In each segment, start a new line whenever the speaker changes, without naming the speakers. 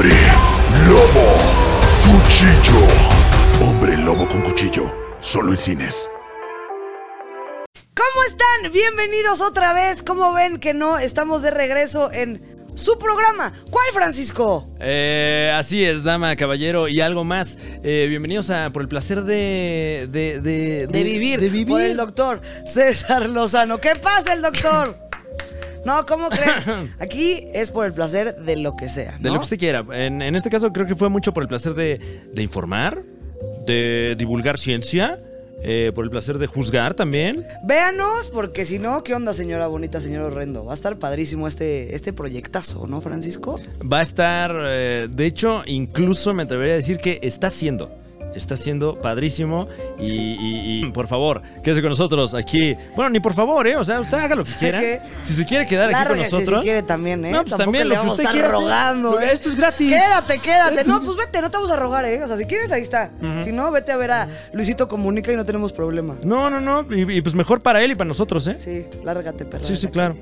Hombre lobo. Cuchillo. Hombre lobo con cuchillo. Solo en cines.
¿Cómo están? Bienvenidos otra vez. ¿Cómo ven que no? Estamos de regreso en su programa. ¿Cuál, Francisco?
Eh, así es, dama, caballero y algo más. Eh, bienvenidos a Por el placer de. de, de,
De vivir.
De vivir.
Por el doctor César Lozano. ¿Qué pasa, el doctor? No, ¿cómo creen? Aquí es por el placer de lo que sea.
De lo que usted quiera. En, en este caso, creo que fue mucho por el placer de, de informar, de divulgar ciencia, eh, por el placer de juzgar también.
Véanos, porque si no, ¿qué onda, señora bonita, señor horrendo? Va a estar padrísimo este, este proyectazo, ¿no, Francisco?
Va a estar. eh, de hecho, incluso me atrevería a decir que está siendo. Está siendo padrísimo y, y- y, por favor, quédese con nosotros aquí. Bueno, ni por favor, ¿eh? O sea, usted haga lo que quiera. Si se quiere quedar aquí con nosotros.
si quiere también, ¿eh?
No, pues
Tampoco
también
le
lo que
vamos
usted quiera
rogando, ¿eh?
Esto es gratis.
Quédate, quédate. No, pues vete, no te vamos a rogar, ¿eh? O sea, si quieres, ahí está. Si no, vete a ver a Luisito Comunica y no tenemos problema.
No, no, no. Y, y pues mejor para él y para nosotros, ¿eh?
Sí, lárgate, perra.
Sí, sí, claro.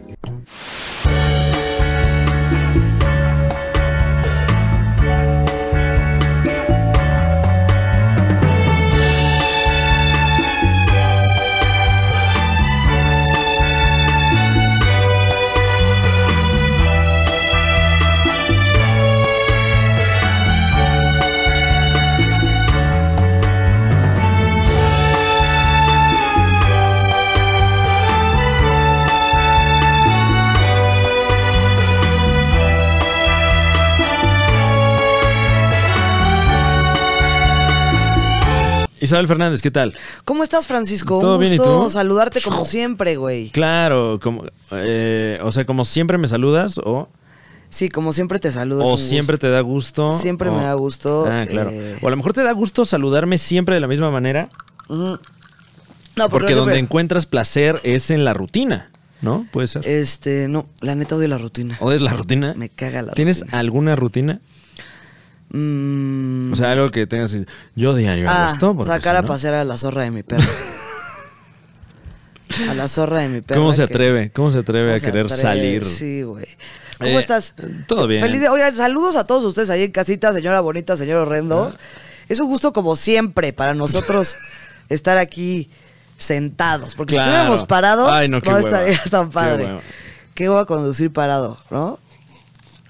Isabel Fernández, ¿qué tal?
¿Cómo estás, Francisco?
¿Todo
Un
bien, y
gusto
tú?
saludarte como siempre, güey.
Claro, como, eh, o sea, como siempre me saludas o,
Sí, como siempre te saludo.
o siempre
gusto.
te da gusto.
Siempre
o-
me da gusto,
Ah, claro.
eh.
O a lo mejor te da gusto saludarme siempre de la misma manera.
No,
porque
no
donde
siempre-
encuentras placer es en la rutina, ¿no? Puede ser.
Este, no, la neta odio la rutina.
¿O es la rutina?
Me caga la
¿Tienes
rutina.
alguna rutina?
Mm,
O sea, algo que tengas. Yo diario
ah,
esto.
sacar
si
a pasear a la zorra de mi perro. a la zorra de mi perro.
¿Cómo se atreve? ¿Cómo se atreve a querer salir?
Sí, güey. ¿Cómo
Eh,
estás?
todo bien.
Feliz de- Oigan, saludos a todos ustedes ahí en casita, señora bonita, señor horrendo.
Ah.
Es un gusto como siempre para nosotros estar aquí sentados. Porque
Claro.
si estuviéramos parados,
Ay, no, qué
no
hueva.
estaría tan
Qué
padre.
hueva.
¿Qué voy a conducir parado, no?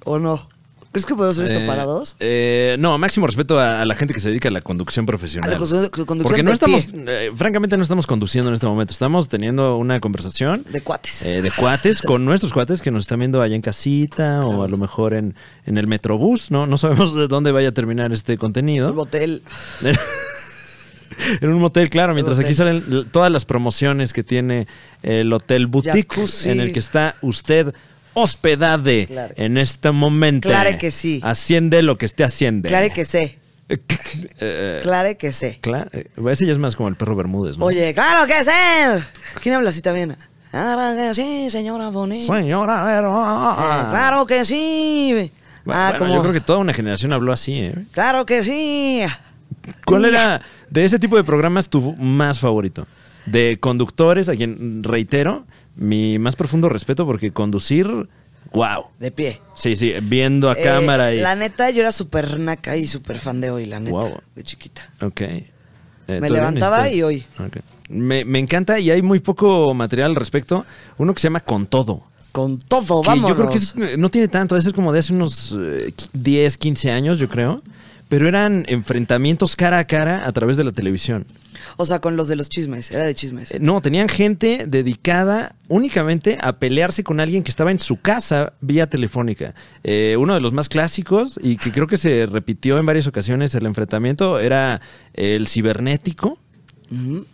¿O no? ¿Crees que podemos hacer esto
Eh,
parados?
eh, no, máximo respeto a, a la gente que se dedica a la conducción profesional.
A la condu- conducción
Porque no estamos, eh, francamente, no estamos conduciendo en este momento. Estamos teniendo una conversación
De cuates.
eh, de cuates con nuestros cuates que nos están viendo allá en casita o a lo mejor en, en el metrobús. No, no sabemos de dónde vaya a terminar este contenido.
El motel.
en un motel, claro, mientras aquí
hotel.
salen todas las promociones que tiene el Hotel Boutique,
Jacuzzi.
en el que está usted hospedade
Claro.
en este momento.
Claro que sí.
Haciende lo que esté haciendo.
Claro que sé.
Eh,
Claro que sé.
claro, eh, ese ya es más como el perro Bermúdez, ¿no?
Oye, claro que sé. ¿Quién habla así también? Claro que sí, señora bonita.
Señora, pero...
Eh, claro que sí. Ah,
bueno,
como,
yo creo que toda una generación habló así, ¿eh?
Claro que sí.
¿Cuál era de ese tipo de programas tu más favorito? De conductores, a quien reitero, mi más profundo respeto porque conducir, wow.
De pie.
Sí, sí, viendo a
Eh,
cámara y...
La neta, yo era súper naca y súper fan de hoy, la neta.
Guau.
De chiquita.
Ok. Eh,
Me
¿todavía
levantaba
necesitas?
y hoy.
Me, me encanta y hay muy poco material al respecto. Uno que se llama Con Todo.
Con todo, vámonos.
yo creo que es- eh, no tiene tanto, debe ser como de hace unos eh, qui- 10, 15 años, yo creo. Pero eran enfrentamientos cara a cara a través de la televisión.
O sea, con los de los chismes. Era de chismes.
Eh, No, tenían gente dedicada únicamente a pelearse con alguien que estaba en su casa vía telefónica. Eh, uno de los más clásicos y que creo que se repitió en varias ocasiones el enfrentamiento era el cibernético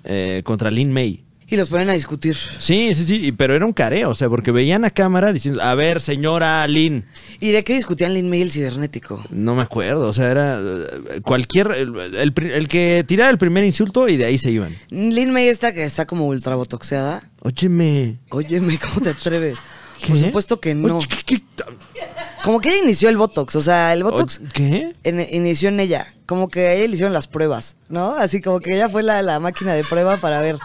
eh, contra Lin May.
Y los ponen a discutir.
Sí, sí, sí, pero era un careo, o sea, porque veían a cámara diciendo, a ver, señora Lin,
¿Y de qué discutían Lin May el cibernético?
no me acuerdo, o sea, era eh, cualquier, el, el que tirara el primer insulto y de ahí se iban.
Lin May esta que está como ultra botoxeada.
Óyeme.
Óyeme, ¿cómo te atreves?
¿qué?
Por supuesto que no.
Oye, ¿qué- qué-
Como que ella inició el Botox. O sea, el Botox
¿Qué?
en- inició en ella. Como que a ella le hicieron las pruebas, ¿no? Así como que ella fue la, la máquina de prueba para ver.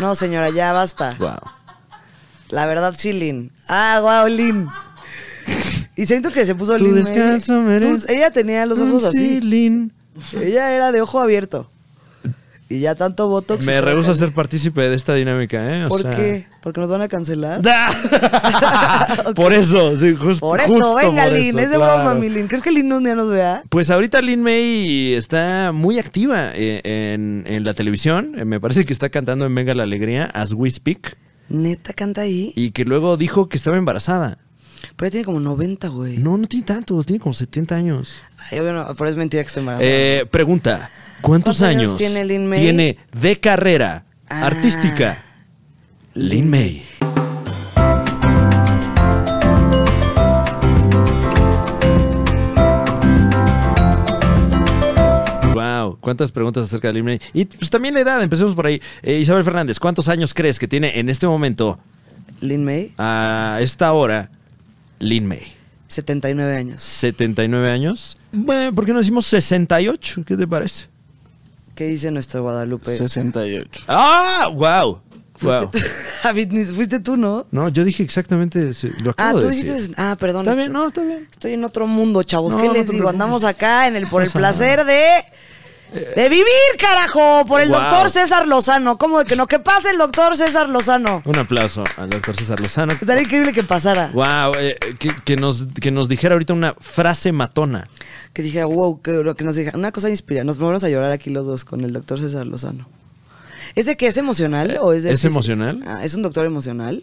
No, señora, ya basta.
Wow.
La verdad, sí, Lin. Ah, wow, Lin. Y siento que se puso
Tu
Lin Ella tenía los ojos así. Ella era de ojo abierto. Y ya tanto botox.
Me rehúso a ser partícipe de esta dinámica, ¿eh? O
¿Por
sea-
qué? ¿Porque nos van a cancelar?
Por eso, sí, just-
Por eso,
justo
venga,
por
Lin.
eso,
es de
claro.
broma, mi Lin. ¿Crees que Lin un día nos vea?
Pues ahorita Lin May está muy activa eh, en, en la televisión. Eh, Me parece que está cantando en Venga la Alegría, As We Speak.
Neta canta ahí.
Y que luego dijo que estaba embarazada.
Pero ella tiene como 90, güey.
No, no tiene tantos, tiene como 70 años.
Ay, bueno, pero es mentira que esté embarazada.
Eh, pregunta, ¿cuántos
¿Cuántos años
años
tiene Lin May?
tiene de carrera
Ah.
artística Lin May? Wow, cuántas preguntas acerca de Lin May. Y pues también la edad, empecemos por ahí. Eh, Isabel Fernández, ¿cuántos años crees que tiene en este momento,
Lin May,
a esta hora, Lin May?
79 años.
79 años. Bueno, ¿por qué no decimos 68? ¿Qué te parece?
¿Qué dice nuestro Guadalupe?
68.
¡Ah! ¡Wow! Wow.
Fuiste, Javid, ni- fuiste tú, ¿no?
No, yo dije exactamente lo
Ah,
acabo
tú
de decir.
dijiste. Ah, perdón.
Está bien, no, está bien.
Estoy en otro mundo, chavos.
No,
¿Qué
no
les digo?
preocupes.
Andamos acá en el por el placer de. De vivir, carajo, por el
Wow.
doctor César Lozano. ¿Cómo de que no? Que pase el doctor César Lozano.
Un aplauso al doctor César Lozano.
Estaría increíble que pasara.
Wow, eh, que, que nos, que nos dijera ahorita una frase matona.
Que dijera, wow, que, lo que nos diga. Una cosa inspira. Nos ponemos a llorar aquí los dos con el doctor César Lozano. ¿Es de que es emocional o es de
¿Es emocional?
Ah, ¿es un doctor emocional?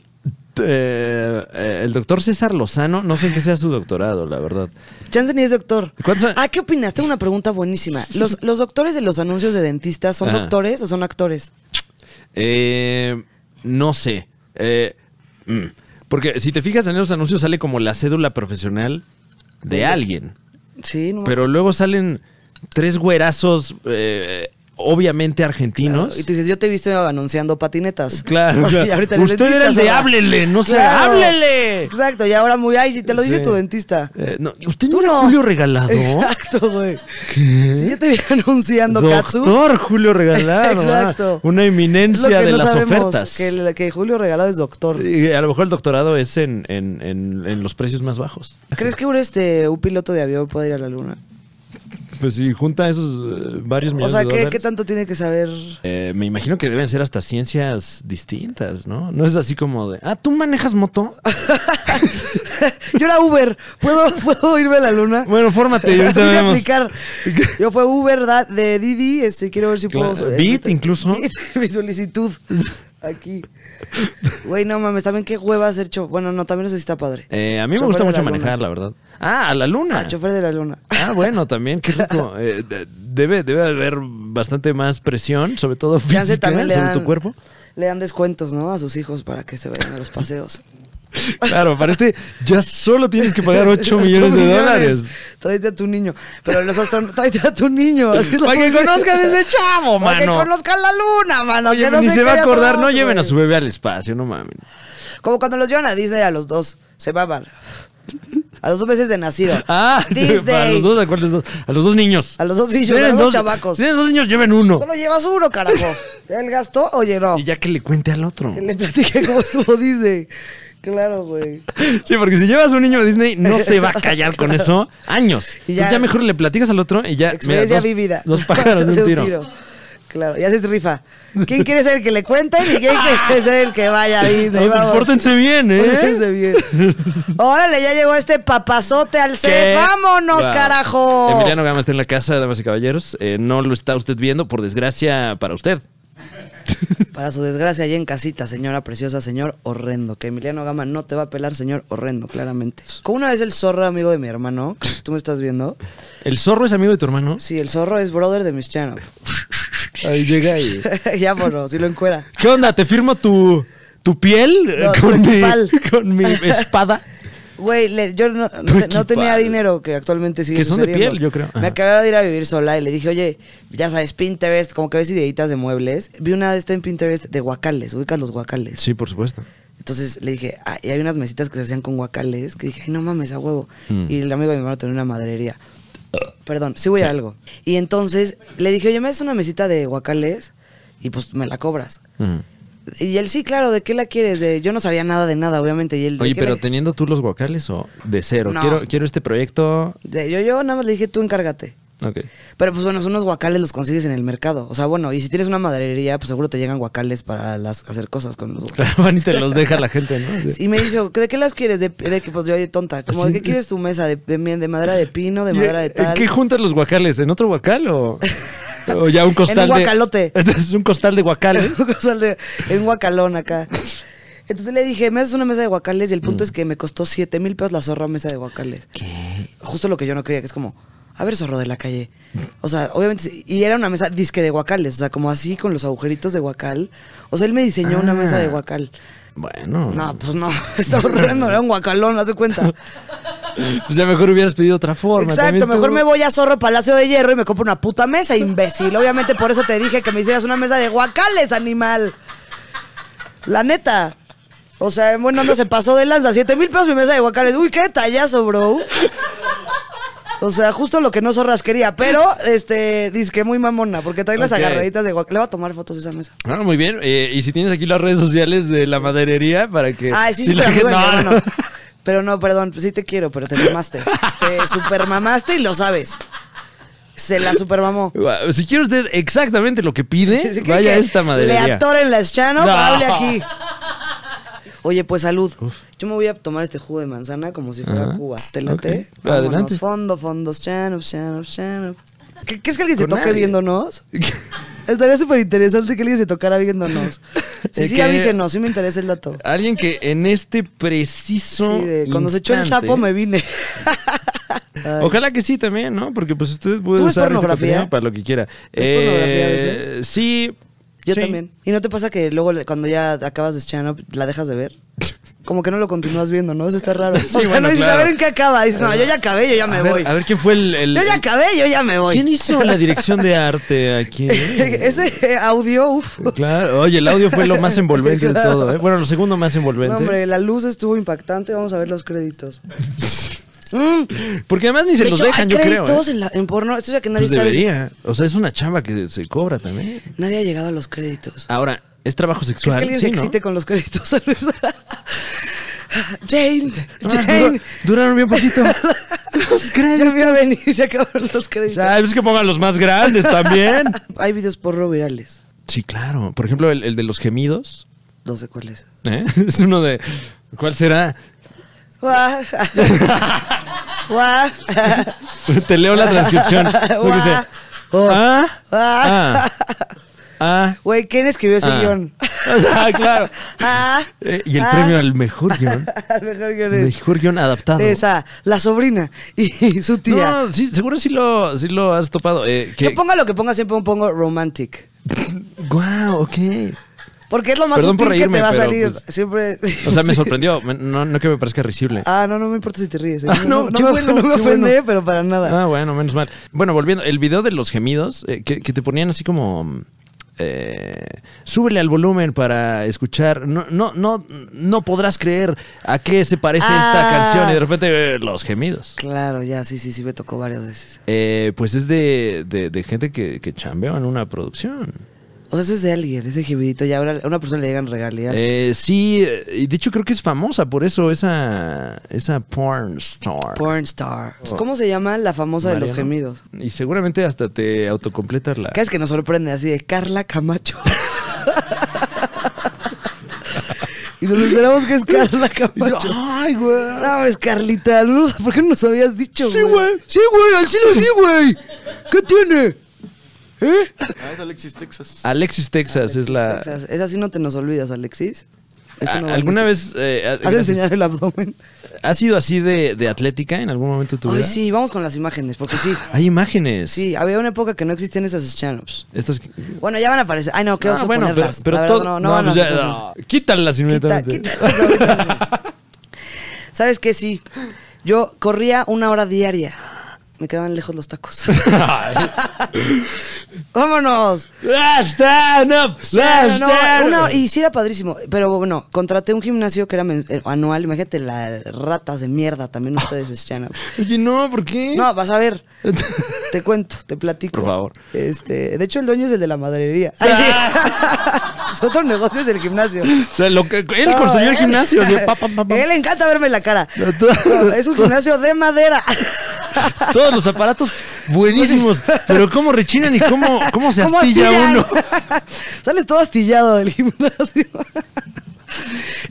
Eh, eh, el doctor César Lozano, no sé en qué sea su doctorado, la verdad.
Chance ni es doctor. Ah, ¿qué opinas? Tengo una pregunta buenísima. ¿Los, los doctores de los anuncios de dentistas son
Ajá.
doctores o son actores?
Eh, no sé. Mm, porque si te fijas en esos anuncios sale como la cédula profesional de alguien.
Sí, no
Pero luego salen tres güerazos, eh, obviamente argentinos.
Claro, Y tú dices, yo te he visto anunciando patinetas.
Claro, claro.
Y ahorita
Usted era el de háblele, no sé, háblele.
Exacto, y ahora muy, ay, te lo dice tu dentista.
Eh, no, ¿Usted no era
no.
Julio Regalado?
Exacto, güey.
¿Qué?
Sí, yo te vi anunciando Katsu.
Doctor Julio Regalado.
Exacto.
ah, Una eminencia de
no
las ofertas.
Que, el- que Julio Regalado es doctor.
Y a lo mejor el doctorado es en, en- en- en los precios más bajos.
¿Crees que un, este, un piloto de avión puede ir a la luna?
Pues si junta esos eh, varios
O
millones
sea,
de
¿qué,
dólares.
¿qué tanto tiene que saber?
Eh, me imagino que deben ser hasta ciencias distintas, ¿no? No es así como de, ah, ¿tú manejas moto?
Yo era Uber. ¿Puedo, ¿puedo irme a la luna?
Bueno, fórmate y ahorita
Voy a
vemos.
aplicar. Yo fue Uber da- de Didi. Este, quiero ver si
Claro.
puedo. eh,
Bit,
meter-
incluso.
Mi solicitud. Aquí. Güey, no mames, también qué hueva hacer cho. Bueno, no, también eso sí está padre.
Eh, a mí me
Chofer
gusta
de
mucho
la luna.
manejar, la verdad. Ah, a la luna.
Ah, chofer de la luna.
Ah, bueno, también, qué rico. Eh, de- debe, debe haber bastante más presión, sobre todo física,
también le
sobre
dan,
tu cuerpo.
Le dan descuentos, ¿no? A sus hijos para que se vayan a los paseos.
Claro, aparte, ya solo tienes que pagar 8
Ocho
millones de dólares.
Tráete a tu niño. Pero los astronautas, tráete a tu niño.
Para que
música.
conozca desde chavo,
Para que
mano.
conozca la luna, mano.
Oye,
que no
ni se va a acordar, no lleven a su bebé al espacio, no mames.
Como cuando los llevan a Disney a los dos. Se baban. A los dos meses de nacido.
Ah,
Disney.
para los dos, ¿a cuáles dos? A los dos niños.
A los dos niños, a los dos chavacos.
Tienen dos niños, lleven uno.
Solo llevas uno, carajo. ¿Ya el gasto? Oye, no.
Y ya que le cuente al otro.
Que le platiqué cómo estuvo Disney. Claro, güey.
Sí, porque si llevas un niño a Disney, no se va a callar con eso años.
Y ya-
ya, mejor le platicas al otro y ya. mira,
Experiencia
dos-
vivida.
Dos pájaros de un tiro.
Claro, y haces rifa. ¿Quién quiere ser el que le cuente y quién quiere ser el que vaya a Disney?
No, pues, pórtense bien, ¿eh?
Pórtense bien. Órale, ya llegó este papazote al set.
¿Qué?
¡Vámonos,
Wow.
carajo!
Emiliano Gama está en la casa, damas y caballeros. Eh, no lo está usted viendo, por desgracia para usted.
Para su desgracia, allá en casita, señora preciosa, señor horrendo. Que Emiliano Gama no te va a pelar, señor horrendo, claramente. Como una vez el zorro, amigo de mi hermano, tú me estás viendo.
¿El zorro es amigo de tu hermano?
Sí, el zorro es brother de mis channel.
Ahí llega y.
ya, bueno, si lo encuera.
¿Qué onda? ¿Te firmo tu, tu piel
No, tu
con, mi, con mi espada?
Güey, yo no, no
Tu
te- no
equipal.
tenía dinero que actualmente sigue
Que son de piel, yo creo.
Me acababa de ir a vivir sola y le dije, oye, ya sabes, Pinterest, como que ves ideitas de muebles. Vi una de esta en Pinterest de guacales, ubicas los guacales.
Sí, por supuesto.
Entonces le dije, ah, y hay unas mesitas que se hacían con guacales, que dije, ay, no mames, a huevo.
Mm.
Y el amigo de mi hermano tenía una maderería. Perdón, sí voy a algo. Y entonces le dije, oye, me haces una mesita de guacales y pues me la cobras.
Ujú.
Y él, sí, claro, ¿de qué la quieres? De, yo no sabía nada de nada, obviamente. Y él, ¿de
Oye, pero
la-
teniendo tú los guacales o de cero.
No.
Quiero, quiero este proyecto.
de- yo, yo nada más le dije, tú encárgate.
Ok.
Pero pues bueno, son unos guacales los consigues en el mercado. O sea, bueno, y si tienes una maderería, pues seguro te llegan guacales para las, hacer cosas con los guacales.
Claro, van y te los deja la gente, ¿no? Sí.
Y me dice, ¿de qué las quieres? De, de que, pues yo, oye, tonta, como, ¿de qué quieres tu mesa? ¿De, de, de madera de pino, de
¿Y,
madera de tal?
¿Qué juntas los guacales? ¿En otro guacal o, o ya un costal de...
guacalote.
Es un costal de guacales.
Un costal de- en un guacalón acá. Entonces le dije, me haces una mesa de guacales y el
Mm.
punto es que me costó 7 mil pesos la zorra mesa de guacales.
¿Qué?
Justo lo que yo no quería, que es como, a ver, zorro de la calle. O sea, obviamente, y era una mesa disque de guacales, o sea, como así con los agujeritos de guacal. O sea, él me diseñó una
Ah.
mesa de guacal.
Bueno.
No, pues no, estaba horrendo, era un guacalón, haz de cuenta.
Pues ya mejor hubieras pedido otra forma.
Exacto,
tú.
mejor me voy a Zorro Palacio de Hierro y me compro una puta mesa, imbécil. Obviamente por eso te dije que me hicieras una mesa de guacales, animal. La neta. O sea, en buena onda se pasó de lanza. Siete mil pesos mi mesa de guacales. Uy, qué detallazo, bro. O sea, justo lo que no zorras quería. Pero, este, dice que muy mamona, porque trae las agarraditas de guacales. Le voy a tomar fotos de esa mesa.
Ah, muy bien. Eh, y si tienes aquí las redes sociales de la maderería para que...
Ay, sí,
si
de
gente-
mi
No, no.
Pero no, perdón, sí te quiero, pero te mamaste. Te super mamaste y lo sabes. Se la supermamó.
Si quiere usted exactamente lo que pide, vaya a esta
Le
maderería.
atoren la chano,
No.
hable aquí. Oye, pues salud. Yo me voy a tomar este jugo de manzana como si fuera
Ajá.
Cuba. ¿Te late?
Ok, adelante.
Fondo, fondos, chanup, chanup, chanup. ¿Qué, qué es que alguien se toque
nadie.
viéndonos? Estaría súper interesante que alguien se tocara viéndonos. Sí,
Es
sí, avísenos, sí me interesa el dato.
Alguien que en este preciso
Sí, de- cuando se echó el sapo me vine. Ay.
Ojalá que sí también, ¿no? Porque pues usted puede
¿Tú ves
usar este
pornografía?
para lo que quiera.
¿Ves pornografía a veces?
Sí.
Yo
sí.
también. ¿Y no te pasa que luego cuando ya acabas de stand up la dejas de ver? Como que no lo continúas viendo, ¿no? Eso está raro.
Sí,
o sea,
bueno,
no dices,
claro.
a ver en qué acaba. Dices, no, yo ya acabé, yo ya me
a ver,
voy.
A ver quién fue el... el-
yo ya acabé, yo ya me voy.
¿Quién hizo la dirección de arte aquí?
Ese eh, audio, uff.
Claro, oye, el audio fue lo más envolvente de
Claro.
todo, ¿eh? Bueno, lo segundo más envolvente.
No, hombre, la luz estuvo impactante. Vamos a ver los créditos. Mm.
Porque además ni se
De
los
hecho,
dejan,
hay
yo creo.
créditos
¿eh?
en, la- en porno. Esto ya que nadie
Pues
sabe.
debería. O sea, es una chamba que se cobra también.
Nadie ha llegado a los créditos.
Ahora, ¿es trabajo
es
sexual?
que alguien
Sí,
se
¿no?
excite con los créditos. Jane,
Ah,
Jane.
dura- duraron bien poquito.
Ya me iba a venir se acabaron los créditos.
¿Sabes es que pongan los más grandes también?
Hay videos porno virales.
Sí, claro. Por ejemplo, el, el de los gemidos.
No sé cuál es.
¿eh? Es uno de. ¿Cuál será?
Guau.
Te leo la transcripción. Dice,
Oh.
Ah,
Ah.
ah, ah.
Güey, ¿quién escribió ese
Ah.
guion?
Ah, claro.
Ah.
Eh, y el
Ah.
premio al mejor guion.
Al mejor guion es
Mejor guion adaptado.
esa, la sobrina y su tía.
No, sí, seguro sí lo, sí lo has topado. Eh, que,
Yo ponga lo que ponga, siempre pongo romantic.
Guau, ok.
Porque es lo más
Perdón
que te va a salir.
pues,
Siempre.
O sea, me sorprendió. No, no que me parezca risible.
Ah, no, no me importa si te ríes. ¿eh?
Ah, no,
no, me,
bueno,
ofende,
bueno.
pero para nada.
Ah, bueno, menos mal. Bueno, volviendo, el video de los gemidos, eh, que, que te ponían así como. eh, súbele al volumen para escuchar. No, no, no, no podrás creer a qué se parece esta
Ah.
canción. Y de repente, eh, los gemidos.
Claro, ya, sí, sí, sí, me tocó varias veces.
Eh, pues es de, de- de gente que, que chambea en una producción.
O sea, eso es de alguien, ese gemidito. Ya ahora a una persona le llegan regalías.
Eh, sí, eh, y de hecho creo que es famosa por eso, esa, esa porn star.
Porn star.
Oh.
¿Cómo se llama la famosa de los gemidos?
Y seguramente hasta te autocompletas la...
Cada vez que nos sorprende así de Carla Camacho. y nos enteramos que es Carla Camacho.
Ay, güey.
No, es Carlita. No, ¿Por qué no nos habías dicho,
Sí, güey.
Sí, güey, al cielo sí, güey. ¿Qué tiene? ¿Eh?
Ah, es Alexis, Texas.
Alexis Texas es la...
Texas. Esa sí no te nos olvidas, Alexis. Eso
A-
no
¿Alguna vez eh,
¿Has enseñado el abdomen?
has sido así de, de atlética en algún momento de tu
Ay,
vida?
sí, vamos con las imágenes, porque sí.
Hay imágenes.
Sí, había una época que no existían esas stand-ups.
Estas...
Bueno, ya van a aparecer. Ay, no, qué
Ah,
oso
bueno, pero,
ponerlas.
pero
La verdad,
todo...
no, no, a
pues ya, no, Quítalas
Quita,
inmediatamente.
quita. ¿Sabes qué? Sí. Yo corría una hora diaria. Me quedaban lejos los tacos. ¡Vámonos!
Last stand up,
No,
last
no,
stand
una
up.
hora- y sí era padrísimo. Pero bueno, contraté un gimnasio que era eh, anual. Imagínate las ratas de mierda también ustedes stand
Oye, no, ¿por qué?
No, vas a ver. Te cuento, te platico.
Por favor.
Este, de hecho, el dueño es el de la maderería. Ay, sí. es otro negocio es el gimnasio.
Lo que- él
No,
construyó el gimnasio. pa, pa, pa,
él encanta verme la cara.
No,
No, es un gimnasio de madera.
Todos los aparatos buenísimos. Pero cómo rechinan y cómo, cómo se
¿Cómo
astilla
astillan?
uno.
Sales todo astillado del gimnasio.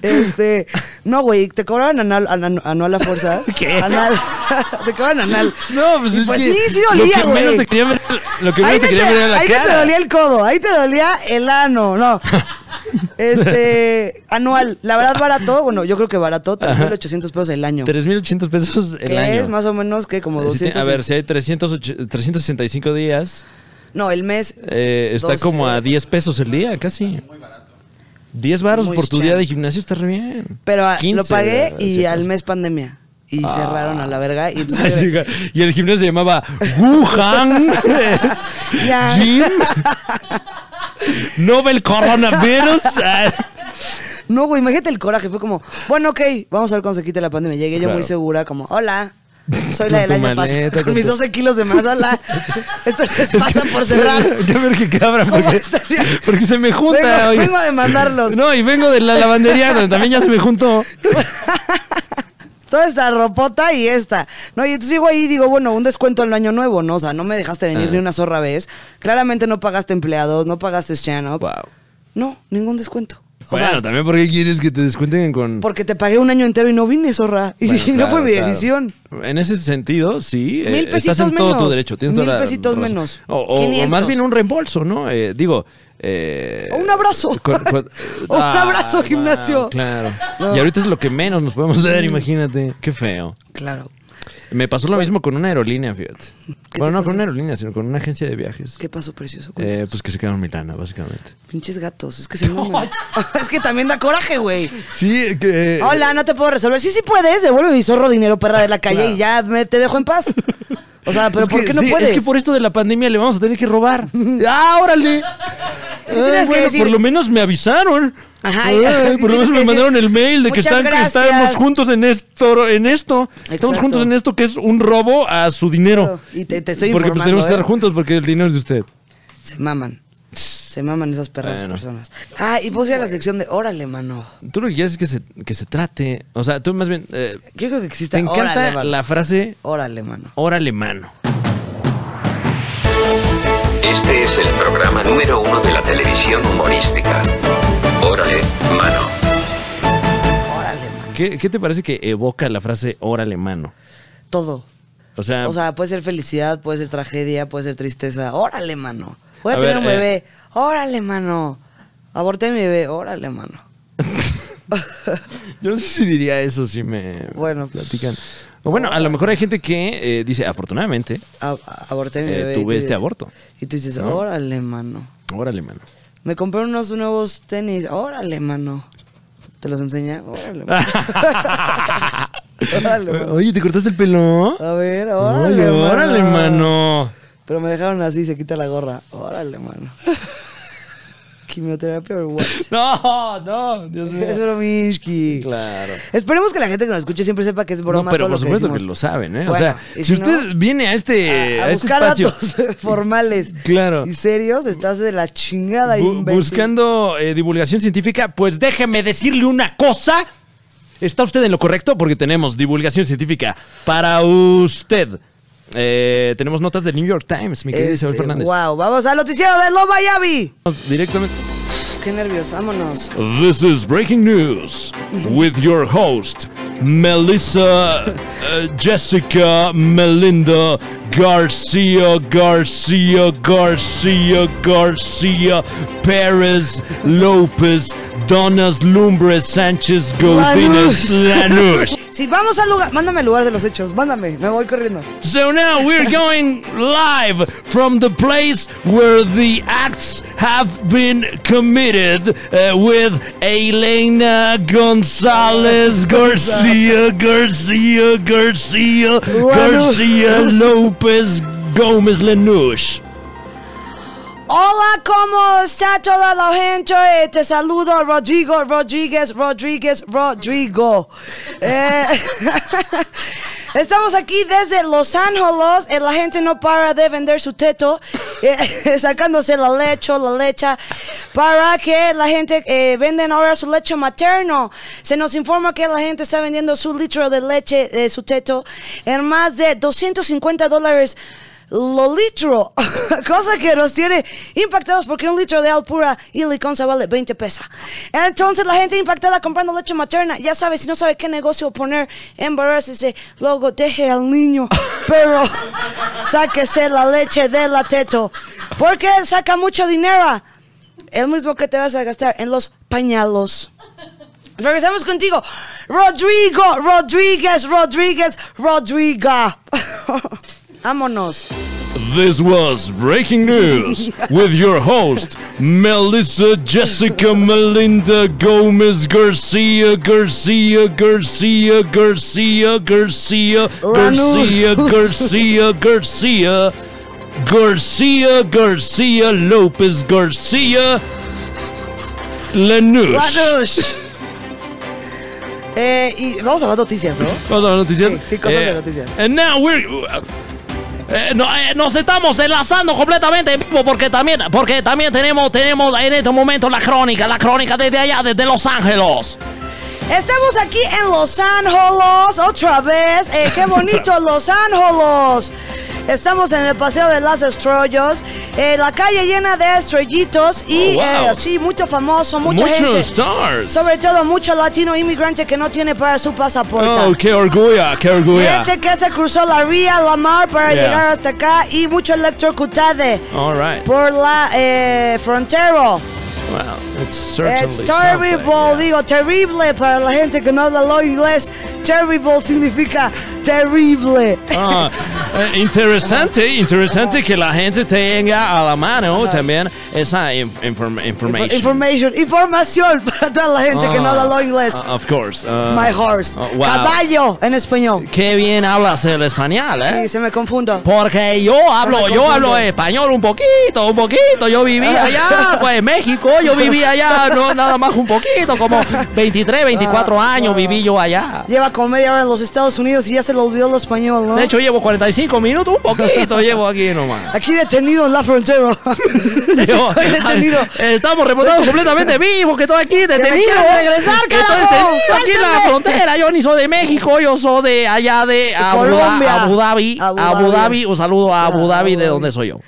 Este, no, güey, te cobraban anal, anan- anual a fuerzas.
¿Qué?
Anal. te cobran anal.
No, pues
Y
es
pues
que
sí, sí
lo
dolía,
que menos
güey.
te quería ver, lo que
Ahí,
menos te quería
te,
ver era la
ahí no te
cara.
dolía el codo, ahí te dolía el ano, no. Este, anual, la verdad barato, bueno, yo creo que barato, 3.800 pesos el año.
3.800 pesos el
que
año.
es más o menos que como
Si te-
200.
a ver, si hay 308 365 días,
No, el mes.
eh, está
Dos,
como
eh.
a 10 pesos el día, casi. 10 varos
Muy
por tu
chan.
día de gimnasio está re bien.
Pero ah,
15,
lo pagué y
si
al mes pandemia. Y cerraron a la verga. Y, entonces-
el gimnasio se llamaba Wuhan
Ya.
Gym Novel Coronavirus.
No, güey, imagínate el coraje. Fue como, bueno, ok, vamos a ver cuando se quite la pandemia. Llegué yo
Claro.
muy segura, como, hola. Soy la
Con
del
tu
año
maleta,
pasado. Con
con
mis
tu-
12 kilos de más. Hola. Esto les pasa por cerrar.
Ya ver qué cabra,
¿Cómo
porque,
estaría?
porque se me junta.
Vengo,
oye.
vengo a demandarlos.
No, y vengo de la lavandería, donde también ya se me juntó.
Toda esta ropota y esta. No, y entonces llego ahí y digo, bueno, un descuento al año nuevo, ¿no? O sea, no me dejaste venir
Ah.
ni una zorra vez. Claramente no pagaste empleados, no pagaste stand-up.
Wow.
No, ningún descuento. O sea,
también porque quieres que te descuenten con.
porque te pagué un año entero y no vine, zorra. Y no
claro,
fue mi
claro.
decisión.
En ese sentido, sí. eh,
Mil
estás
pesitos
en todo tu derecho. Tienes
Mil pesitos menos.
O, o- o
500.
más bien un reembolso, ¿no? Eh, digo. Eh,
O un abrazo.
con- con-
O un abrazo,
wow,
gimnasio.
claro.
No.
Y ahorita es lo que menos nos podemos dar, imagínate. Qué feo.
Claro.
Me pasó lo mismo con una aerolínea, fíjate.
¿Qué
Bueno, no
pasó?
con una aerolínea, sino con una agencia de viajes.
¿Qué pasó, precioso?
Eh, pues que se quedaron en Milana, básicamente.
Pinches gatos, es que se es que también da coraje, güey.
Sí, que.
Hola, no te puedo resolver. Sí, sí puedes, devuelve mi zorro dinero perra de la calle
Claro.
y ya me, te dejo en paz. O sea, pero
Es
¿por
que-
qué no
sí,
puedes?
Es que por esto de la pandemia le vamos a tener que robar. ¡Ah, órale! Ay,
que
bueno, por lo menos me avisaron.
Ajá, y-
Ay, por lo menos
que
me mandaron el mail de que,
"Muchas
están, que
gracias".
estamos juntos en esto, en esto. Estamos juntos en esto que es un robo a su dinero.
Y te- te estoy
Porque pues tenemos que
¿eh?
estar juntos porque el dinero es de usted.
Se maman. Se maman esas perras
Bueno.
personas. Ah, y puse a la sección de órale, mano.
Tú lo que quieres es que se, que se trate. O sea, tú más bien. eh,
Yo creo que existe
te encanta
órale, mano.
la frase
Órale, mano.
órale mano.
Este es el programa número uno de la televisión humorística. Órale, mano.
Órale, mano.
¿Qué, qué te parece que evoca la frase órale mano?
Todo.
O sea,
O sea, puede ser felicidad, puede ser tragedia, puede ser tristeza. Órale, mano. Voy a,
A
tener
ver,
un
eh.
bebé. Órale, mano. Aborté a mi bebé. Órale, mano.
Yo no sé si diría eso si me
Bueno.
platican. O bueno, a lo mejor hay gente que eh, dice, afortunadamente,
A- aborté mi
Eh,
bebé. y
tuve este aborto.
Y tú dices,
¿No?
órale, mano.
órale, mano.
Me compré unos nuevos tenis. Órale, mano. ¿Te los enseña? Órale, mano. órale, mano.
Oye, ¿te cortaste el pelo?
A ver, órale,
Oye,
mano.
órale, mano.
Pero me dejaron así, se quita la gorra. Órale, mano. ¿Quimioterapia o what?
No, no, Dios mío.
Es bromisky.
Claro.
Esperemos que la gente que nos escuche siempre sepa que es broma
no, pero
todo
por
lo
supuesto que,
decimos.
lo saben, ¿eh? o sea,
y
si usted viene a este,
a,
a
a
este
buscar
espacio
datos formales
Claro.
y serios, estás de la chingada,
bu-
imbécil.
buscando eh, divulgación científica, pues déjeme decirle una cosa. Está usted en lo correcto porque tenemos divulgación científica para usted. Eh, tenemos notas del New York Times, mi Isabel
Este,
Fernández.
Wow, vamos al noticiero de Loba Yavi.
Directamente.
Qué nervios, vámonos.
This is breaking news with your host, Melissa uh, Jessica Melinda Garcia Garcia Garcia Garcia Perez Lopez Donas Lumbres Sánchez Godínez Lanús.
Sí, vamos al lugar. Mándame al lugar de los hechos. Mándame, me voy corriendo.
So now we're going live from the place where the acts have been committed uh, with Elena Gonzalez Garcia Garcia Garcia Garcia Lopez Gomez Lenush.
Hola, ¿cómo está toda la gente? Eh, Te saludo Rodrigo Rodríguez Rodríguez Rodrigo. Eh, Estamos aquí desde Los Ángeles. eh, La gente no para de vender su teto, eh, sacándose la leche, la leche, para que la gente venden ahora su leche materno. Se nos informa que la gente está vendiendo su litro de leche, su teto, en más de 250 dólares. Lo litro, cosa que nos tiene impactados porque un litro de alpura y liconza vale 20 pesos. Entonces la gente impactada comprando leche materna, ya sabe, si no sabe qué negocio poner, embarácese, luego deje al niño, pero sáquese la leche de la teto, porque saca mucho dinero, el mismo que te vas a gastar en los pañalos. Regresamos contigo. Rodrigo, Rodríguez, Rodríguez, Rodriga. Vámonos.
This was Breaking News with your host, Melissa Jessica Melinda Gomez Garcia Garcia Garcia Garcia Garcia Garcia Garcia Garcia Garcia Garcia Garcia, Lopez Garcia Lanús.
Lanush. Eh, y vamos a ver noticias, ¿no?
Vamos a las noticias.
Sí, sí, cosas de noticias.
And now we're. Eh, no, eh, nos estamos enlazando completamente en vivo porque también, porque también tenemos, tenemos en este momento la crónica, la crónica desde allá, desde Los Ángeles.
Estamos aquí en Los Ángeles otra vez. Eh, qué bonito Los Ángeles. Estamos en el Paseo de las Estrellas. eh, la calle llena de estrellitos y
Oh, wow.
eh, sí, mucho famoso, mucha
Muchos
gente.
stars.
Sobre todo mucho latino inmigrante que no tiene para su pasaporte.
Oh, qué orgullo, qué orgullo.
Gente que se cruzó la ría, la mar para
Yeah.
llegar hasta acá y mucho electrocutado
All right.
por la eh, frontera.
Wow, it's
terrible, digo terrible para la gente que no habla lo inglés. Terrible significa terrible.
Ah, eh, interesante, interesante que la gente tenga a la mano también esa inf- inform- information.
Information, información para toda la gente que no habla lo inglés.
Ah, of course. uh,
My horse.
oh, wow.
Caballo en español.
Qué bien hablas el español, ¿eh?
Sí, se me confundo.
Porque yo hablo, yo hablo español un poquito, un poquito. Yo vivía allá, pues en México, yo vivía allá, no nada más un poquito, como 23, 24
Ah,
años viví yo allá.
Lleva como media hora en los Estados Unidos y ya se le olvidó el español, ¿no?
De hecho, llevo 45 minutos, un poquito llevo aquí nomás.
Aquí detenido en la frontera. Soy detenido.
Estamos reportados completamente vivos, que estoy aquí detenido.
quiero regresar,
Que Estoy
carajo,
detenido aquí en la frontera. Yo ni soy de México, yo soy de allá de Abu,
Colombia.
Abu Dhabi.
Abu
Abu
Dhabi.
Dhabi. Un saludo a Abu
Ah,
Dhabi, de
Dhabi.
donde soy yo.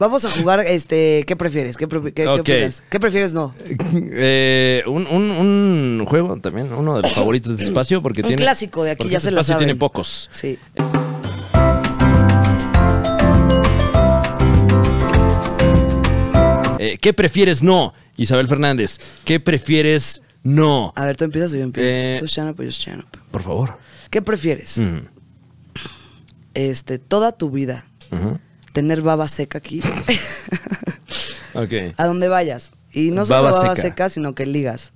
Vamos a jugar, este, ¿qué prefieres? ¿Qué, pre- qué- prefieres no?
Eh, un, un- un juego también, uno de los favoritos de este espacio, porque
Un
tiene.
clásico de aquí, ya
este
se la saben.
tiene pocos.
Sí.
Eh, ¿Qué prefieres no? Isabel Fernández, ¿qué prefieres no?
A ver, tú empiezas o yo empiezo.
Eh,
Tú stand up o yo stand up.
Por favor.
¿Qué prefieres?
Mm,
Este, toda tu vida,
ujú.
Tener baba seca aquí,
Ok.
a donde vayas. Y no solo
Baba
baba,
seca.
seca. sino que ligas.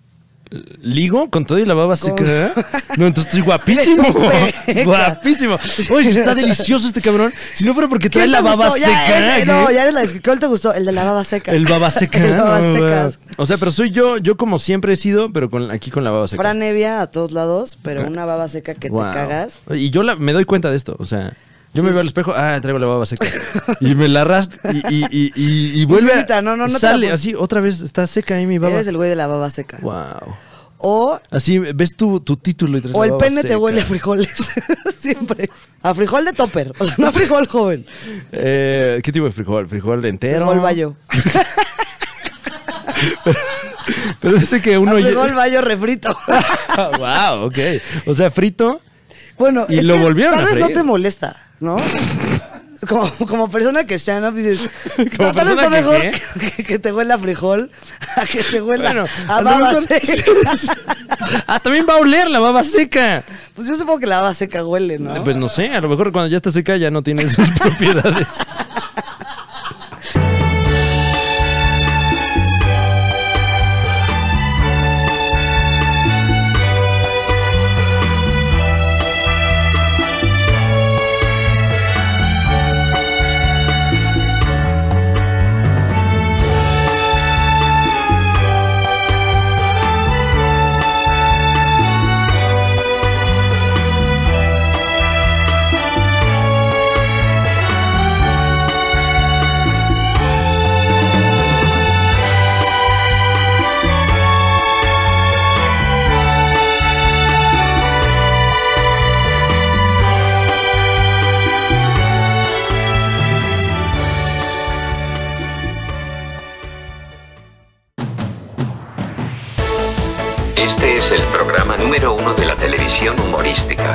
¿Ligo con todo y la baba
Con-
seca? No, entonces estoy guapísimo. Guapísimo. Oye, está delicioso este cabrón. Si no fuera porque trae
¿Quién
la baba
gustó? Ya,
seca.
ese- no, ya eres la. ¿Cuál te gustó? El de la baba seca.
El baba seca.
El babas
No,
secas.
O sea, pero soy yo, yo como siempre he sido, pero con, aquí con la baba seca.
Fran Evia a todos lados, pero una baba seca que
Wow.
te cagas.
Y yo la- me doy cuenta de esto. O sea, yo me veo al espejo, ah, traigo la baba seca. y me la rasco y, y, y, y, y vuelve. a-
no, no, no la
Sale así, otra vez está seca ahí mi baba.
Eres el güey de la baba seca.
Wow.
O,
Así ves tu, tu título y traes
o el pene te huele a frijoles. Siempre. A frijol de topper. O sea, no a frijol joven.
Eh, ¿Qué tipo de frijol? ¿Frijol entero?
Frijol bayo.
Pero dice que uno...
A frijol bayo refrito.
wow, ok. O sea, frito.
Bueno,
Y
es
lo
que
volvieron
tal
a
vez no te molesta, ¿no? Como, como persona que stand up dices,
Como
tal vez
persona
está
que
mejor que, que te huela a frijol a que te huela
Bueno,
a
a lo
baba
mejor-
seca.
ah, también va a oler la baba seca.
Pues yo supongo que la baba seca huele, ¿no?
Pues no sé, a lo mejor cuando ya está seca ya no tiene sus propiedades.
Número uno de la televisión humorística.